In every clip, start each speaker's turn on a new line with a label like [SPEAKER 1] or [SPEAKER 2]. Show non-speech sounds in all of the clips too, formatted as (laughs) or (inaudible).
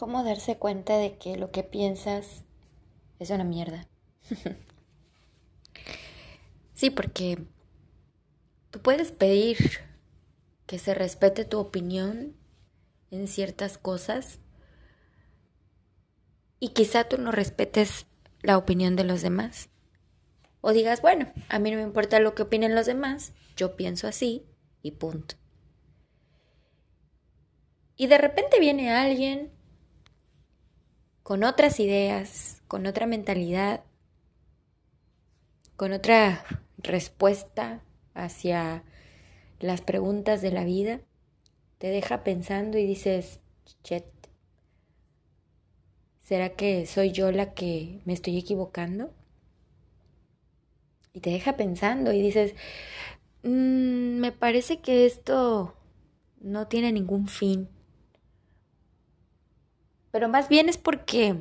[SPEAKER 1] cómo darse cuenta de que lo que piensas es una mierda. (laughs) sí, porque tú puedes pedir que se respete tu opinión en ciertas cosas y quizá tú no respetes la opinión de los demás. O digas, bueno, a mí no me importa lo que opinen los demás, yo pienso así y punto. Y de repente viene alguien con otras ideas, con otra mentalidad, con otra respuesta hacia las preguntas de la vida, te deja pensando y dices, chet, ¿será que soy yo la que me estoy equivocando? Y te deja pensando y dices, mm, me parece que esto no tiene ningún fin pero más bien es porque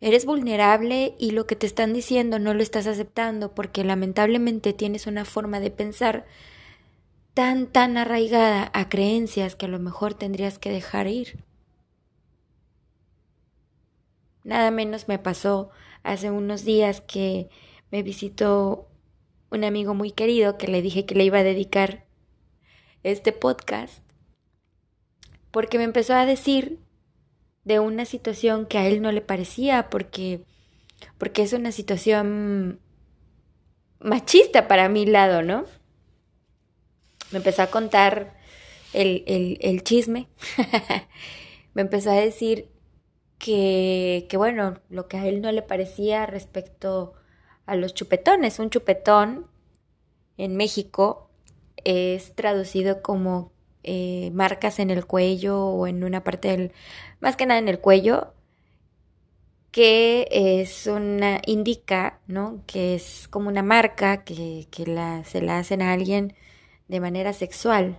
[SPEAKER 1] eres vulnerable y lo que te están diciendo no lo estás aceptando porque lamentablemente tienes una forma de pensar tan, tan arraigada a creencias que a lo mejor tendrías que dejar ir. Nada menos me pasó hace unos días que me visitó un amigo muy querido que le dije que le iba a dedicar este podcast porque me empezó a decir de una situación que a él no le parecía porque porque es una situación machista para mi lado, ¿no? Me empezó a contar el, el, chisme, (laughs) me empezó a decir que, que, bueno, lo que a él no le parecía respecto a los chupetones, un chupetón en México es traducido como eh, marcas en el cuello o en una parte del, más que nada en el cuello, que es una, indica, ¿no? Que es como una marca que, que la, se la hacen a alguien de manera sexual.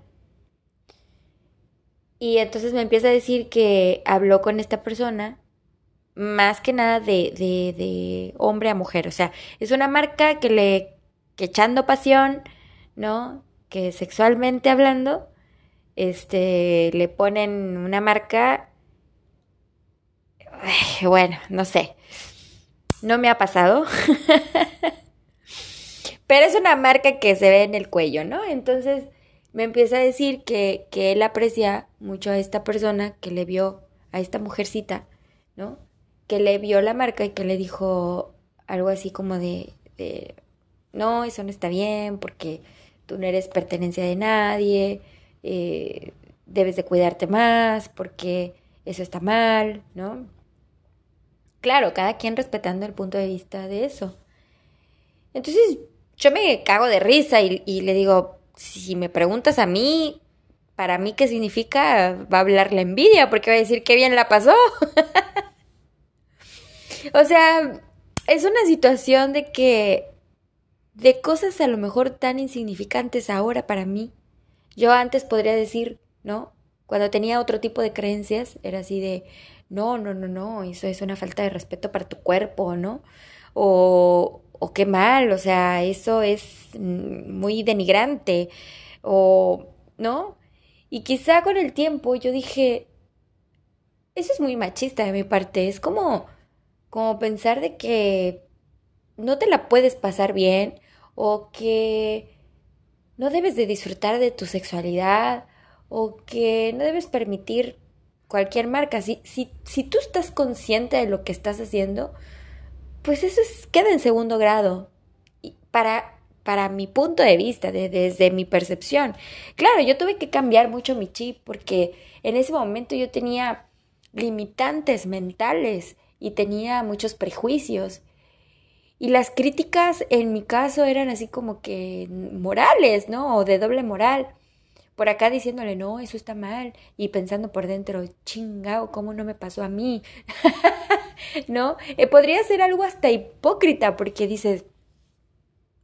[SPEAKER 1] Y entonces me empieza a decir que habló con esta persona, más que nada de, de, de hombre a mujer. O sea, es una marca que le, que echando pasión, ¿no? Que sexualmente hablando, este, le ponen una marca, bueno, no sé, no me ha pasado, (laughs) pero es una marca que se ve en el cuello, ¿no? Entonces me empieza a decir que, que él aprecia mucho a esta persona que le vio, a esta mujercita, ¿no? Que le vio la marca y que le dijo algo así como de, de no, eso no está bien porque tú no eres pertenencia de nadie, eh, debes de cuidarte más porque eso está mal, ¿no? Claro, cada quien respetando el punto de vista de eso. Entonces yo me cago de risa y, y le digo, si me preguntas a mí, para mí qué significa, va a hablar la envidia porque va a decir qué bien la pasó. (laughs) o sea, es una situación de que, de cosas a lo mejor tan insignificantes ahora para mí, yo antes podría decir, ¿no? Cuando tenía otro tipo de creencias, era así de, no, no, no, no, eso es una falta de respeto para tu cuerpo, ¿no? O, o qué mal, o sea, eso es muy denigrante, o, ¿no? Y quizá con el tiempo yo dije, eso es muy machista de mi parte, es como, como pensar de que no te la puedes pasar bien o que no debes de disfrutar de tu sexualidad o que no debes permitir cualquier marca. Si, si, si tú estás consciente de lo que estás haciendo, pues eso es, queda en segundo grado. Y para, para mi punto de vista, desde mi percepción. Claro, yo tuve que cambiar mucho mi chip porque en ese momento yo tenía limitantes mentales y tenía muchos prejuicios y las críticas en mi caso eran así como que morales, ¿no? O de doble moral. Por acá diciéndole, no, eso está mal. Y pensando por dentro, chingao, ¿cómo no me pasó a mí? (laughs) ¿No? Eh, podría ser algo hasta hipócrita porque dices,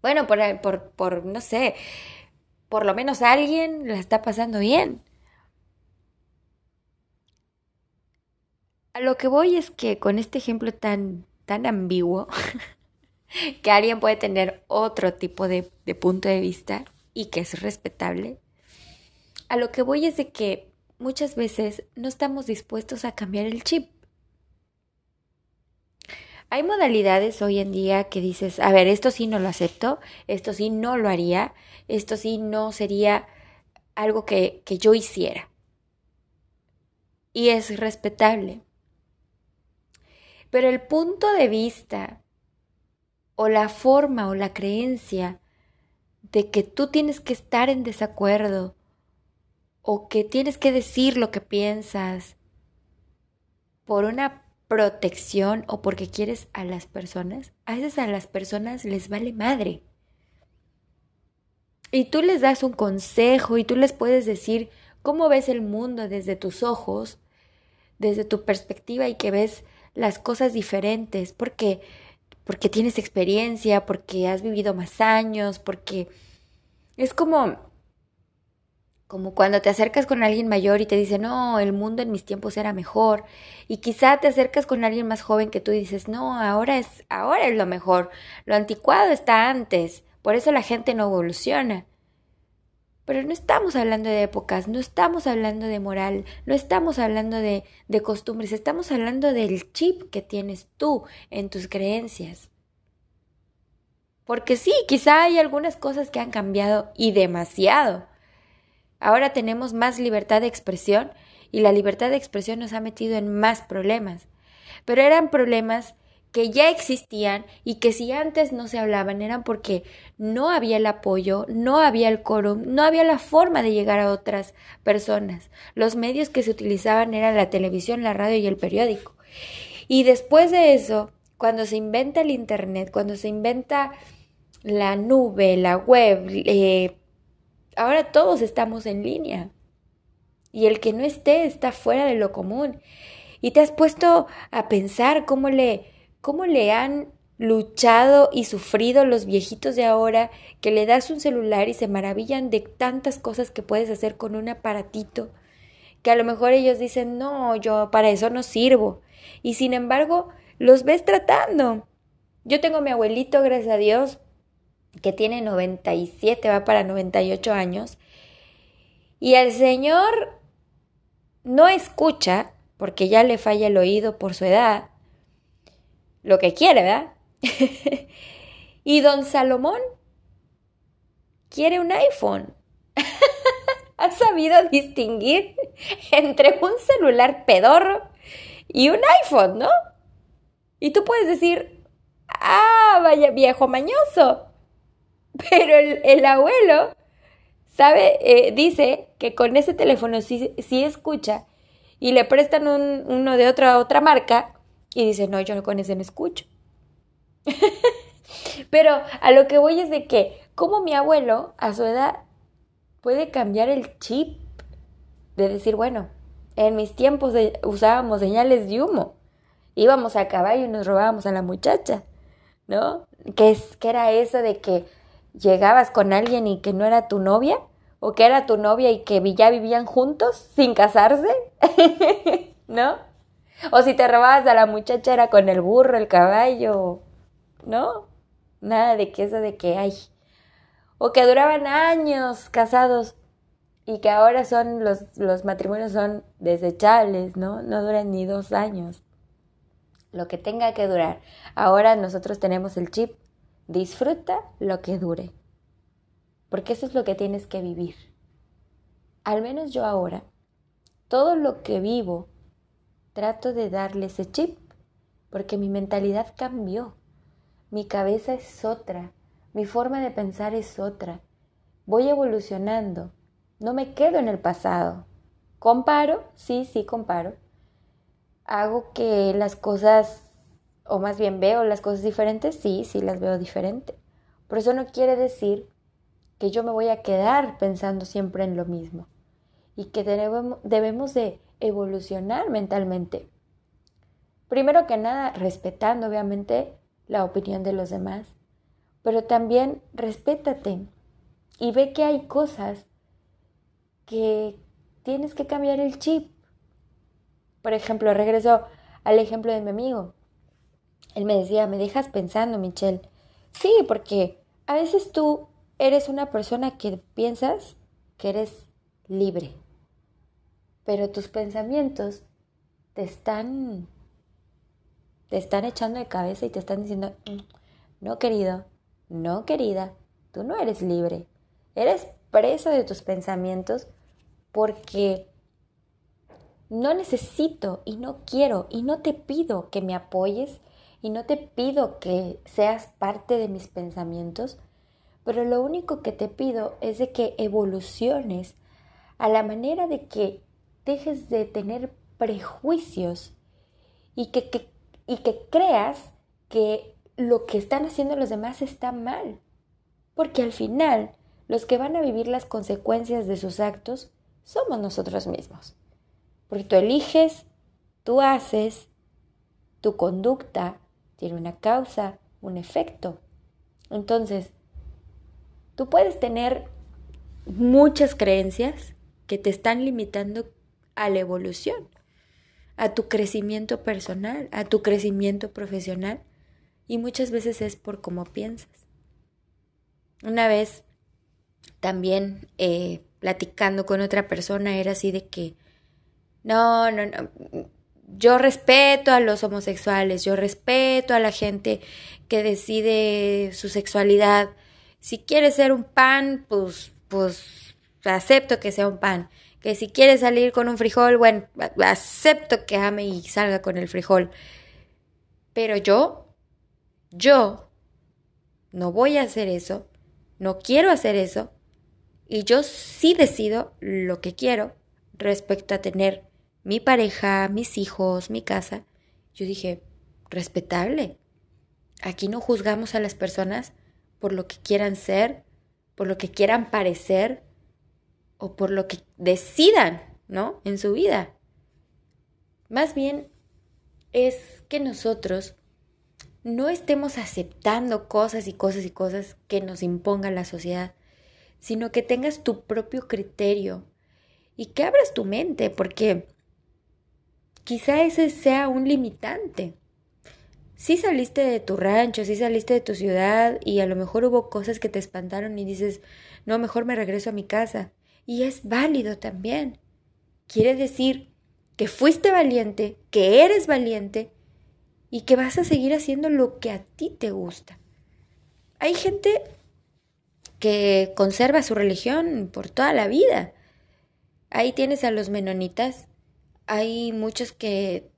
[SPEAKER 1] bueno, por, por, por, no sé, por lo menos alguien la está pasando bien. A lo que voy es que con este ejemplo tan, tan ambiguo, (laughs) (laughs) que alguien puede tener otro tipo de, punto de vista y que es respetable. A lo que voy es de que muchas veces no estamos dispuestos a cambiar el chip. Hay modalidades hoy en día que dices, a ver, esto sí no lo acepto, esto sí no lo haría, esto sí no sería algo que, que yo hiciera. Y es respetable. Pero el punto de vista o la forma o la creencia de que tú tienes que estar en desacuerdo o que tienes que decir lo que piensas por una protección o porque quieres a las personas, a veces a las personas les vale madre. Y tú les das un consejo y tú les puedes decir cómo ves el mundo desde tus ojos, desde tu perspectiva y que ves las cosas diferentes, porque porque tienes experiencia, porque has vivido más años, porque es como como cuando te acercas con alguien mayor y te dice, no, el mundo en mis tiempos era mejor. Y quizá te acercas con alguien más joven que tú dices, no, ahora es, ahora es lo mejor. Lo anticuado está antes. Por eso la gente no evoluciona. Pero no estamos hablando de épocas, no estamos hablando de moral, no estamos hablando de, costumbres, estamos hablando del chip que tienes tú en tus creencias. Porque sí, quizá hay algunas cosas que han cambiado y demasiado Ahora tenemos más libertad de expresión y la libertad de expresión nos ha metido en más problemas. Pero eran problemas que ya existían y que si antes no se hablaban eran porque no había el apoyo, no había el quórum, no había la forma de llegar a otras personas. Los medios que se utilizaban eran la televisión, la radio y el periódico. Y después de eso, cuando se inventa el Internet, cuando se inventa la nube, la web, eh, ahora todos estamos en línea. Y el que no esté está fuera de lo común. Y te has puesto a pensar cómo le, cómo le han luchado y sufrido los viejitos de ahora que le das un celular y se maravillan de tantas cosas que puedes hacer con un aparatito, que a lo mejor ellos dicen, no, yo para eso no sirvo. Y sin embargo, los ves tratando. Yo tengo a mi abuelito, gracias a Dios, que tiene 97, va para 98 años, y el Señor no escucha, porque ya le falla el oído por su edad, lo que quiere, ¿verdad? (laughs) y don Salomón quiere un iPhone. (laughs) ha sabido distinguir entre un celular pedorro y un iPhone, ¿no? Y tú puedes decir, ah, vaya viejo mañoso. (laughs) Pero el, abuelo, ¿sabe? Eh, dice que con ese teléfono sí, sí escucha y le prestan un, uno de otra, otra marca y dice, no, yo con ese no escucho. (laughs) Pero a lo que voy es de que, como mi abuelo a su edad puede cambiar el chip de decir, bueno, en mis tiempos usábamos señales de humo, íbamos a caballo y nos robábamos a la muchacha, ¿no? ¿Qué, es, qué era eso de que llegabas con alguien y que no era tu novia, o que era tu novia y que ya vivían juntos sin casarse, (laughs) ¿no? (laughs) O si te robabas a la muchacha era con el burro, el caballo, ¿no? Nada de que eso de que hay. O que duraban años casados y que ahora son los, los matrimonios son desechables, ¿no? No duran ni dos años. Lo que tenga que durar. Ahora nosotros tenemos el chip Disfruta lo que dure, porque eso es lo que tienes que vivir. Al menos yo ahora, todo lo que vivo, trato de darle ese chip, porque mi mentalidad cambió, mi cabeza es otra, mi forma de pensar es otra, voy evolucionando, no me quedo en el pasado. Comparo, sí, sí, comparo. Hago que las cosas o más bien veo las cosas diferentes, sí, sí las veo diferente. Pero eso no quiere decir que yo me voy a quedar pensando siempre en lo mismo y que debemos, de evolucionar mentalmente. Primero que nada, respetando obviamente la opinión de los demás, pero también respétate y ve que hay cosas que tienes que cambiar el chip. Por ejemplo, regreso al ejemplo de mi amigo. Él me decía, me dejas pensando, Michelle. Sí, porque a veces tú eres una persona que piensas que eres libre. Pero tus pensamientos te están te están echando de cabeza y te están diciendo, mm, no querido, no querida, tú no eres libre, eres presa de tus pensamientos porque no necesito y no quiero y no te pido que me apoyes y no te pido que seas parte de mis pensamientos, pero lo único que te pido es de que evoluciones a la manera de que dejes de tener prejuicios y que, y que creas que lo que están haciendo los demás está mal. Porque al final, los que van a vivir las consecuencias de sus actos somos nosotros mismos. Porque tú eliges, tú haces, tu conducta tiene una causa, un efecto. Entonces, tú puedes tener muchas creencias que te están limitando a la evolución, a tu crecimiento personal, a tu crecimiento profesional, y muchas veces es por cómo piensas. Una vez también eh, platicando con otra persona era así de que, no, no, no, yo respeto a los homosexuales, yo respeto a la gente que decide su sexualidad. Si quiere ser un pan, pues, pues acepto que sea un pan. Que si quiere salir con un frijol, bueno, acepto que ame y salga con el frijol. Pero yo, yo, no voy a hacer eso, no quiero hacer eso, y yo sí decido lo que quiero respecto a tener mi pareja, mis hijos, mi casa. Yo dije, respetable. Aquí no juzgamos a las personas por lo que quieran ser, por lo que quieran parecer o por lo que decidan, ¿no? En su vida. Más bien es que nosotros no estemos aceptando cosas y cosas y cosas que nos imponga la sociedad, sino que tengas tu propio criterio y que abras tu mente, porque quizá ese sea un limitante. Si saliste de tu rancho, si saliste de tu ciudad y a lo mejor hubo cosas que te espantaron y dices, no, mejor me regreso a mi casa. Y es válido también. Quiere decir que fuiste valiente, que eres valiente y que vas a seguir haciendo lo que a ti te gusta. Hay gente que conserva su religión por toda la vida. Ahí tienes a los menonitas. Hay muchos que,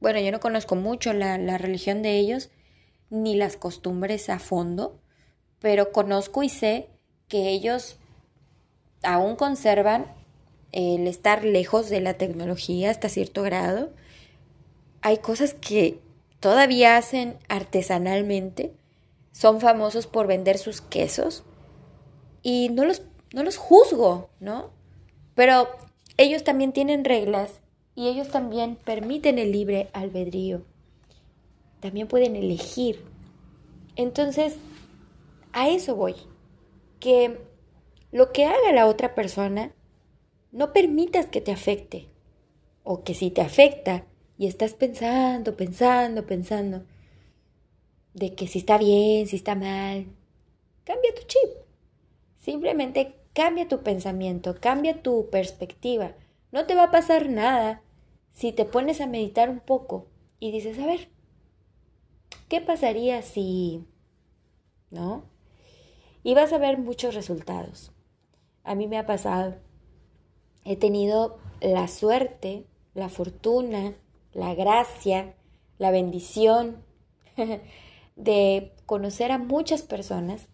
[SPEAKER 1] bueno, yo no conozco mucho la, religión de ellos, ni las costumbres a fondo, pero conozco y sé que ellos aún conservan el estar lejos de la tecnología hasta cierto grado. Hay cosas que todavía hacen artesanalmente son famosos por vender sus quesos y no los, no los juzgo, ¿no? Pero ellos también tienen reglas y ellos también permiten el libre albedrío. También pueden elegir. Entonces, a eso voy. Que lo que haga la otra persona, no permitas que te afecte. O que si te afecta y estás pensando, pensando, pensando, de que si está bien, si está mal. Cambia tu chip. Simplemente cambia tu pensamiento, cambia tu perspectiva. No te va a pasar nada si te pones a meditar un poco y dices, a ver, ¿qué pasaría si... ¿No? Y vas a ver muchos resultados. A mí me ha pasado. He tenido la suerte, la fortuna, la gracia, la bendición (laughs) de conocer a muchas personas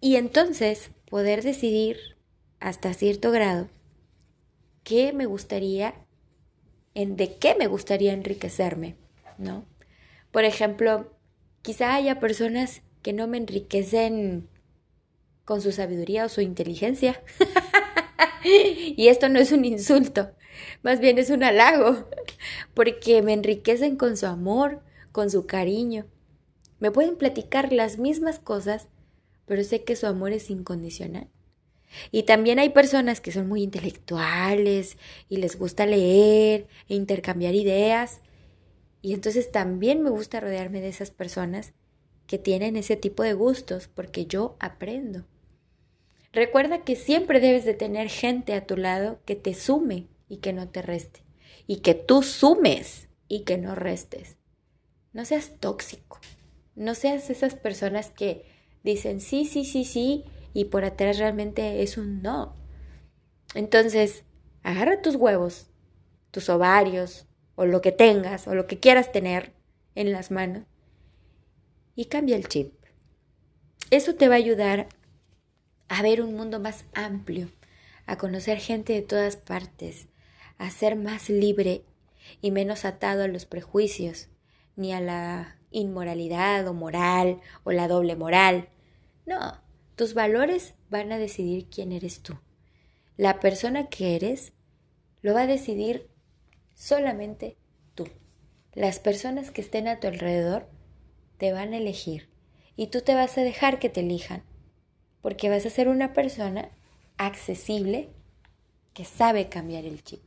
[SPEAKER 1] y entonces poder decidir hasta cierto grado qué me gustaría, en de qué me gustaría enriquecerme, ¿no? Por ejemplo, quizá haya personas que no me enriquecen con su sabiduría o su inteligencia. (laughs) y esto no es un insulto, más bien es un halago, porque me enriquecen con su amor, con su cariño. Me pueden platicar las mismas cosas, pero sé que su amor es incondicional. Y también hay personas que son muy intelectuales y les gusta leer e intercambiar ideas. Y entonces también me gusta rodearme de esas personas que tienen ese tipo de gustos porque yo aprendo. Recuerda que siempre debes de tener gente a tu lado que te sume y que no te reste. Y que tú sumes y que no restes. No seas tóxico. No seas esas personas que dicen sí, sí, sí, sí y por atrás realmente es un no. Entonces, agarra tus huevos, tus ovarios o lo que tengas o lo que quieras tener en las manos y cambia el chip. Eso te va a ayudar a ver un mundo más amplio, a conocer gente de todas partes, a ser más libre y menos atado a los prejuicios, ni a la inmoralidad o moral o la doble moral. No, tus valores van a decidir quién eres tú. La persona que eres lo va a decidir solamente tú. Las personas que estén a tu alrededor te van a elegir y tú te vas a dejar que te elijan porque vas a ser una persona accesible que sabe cambiar el chip.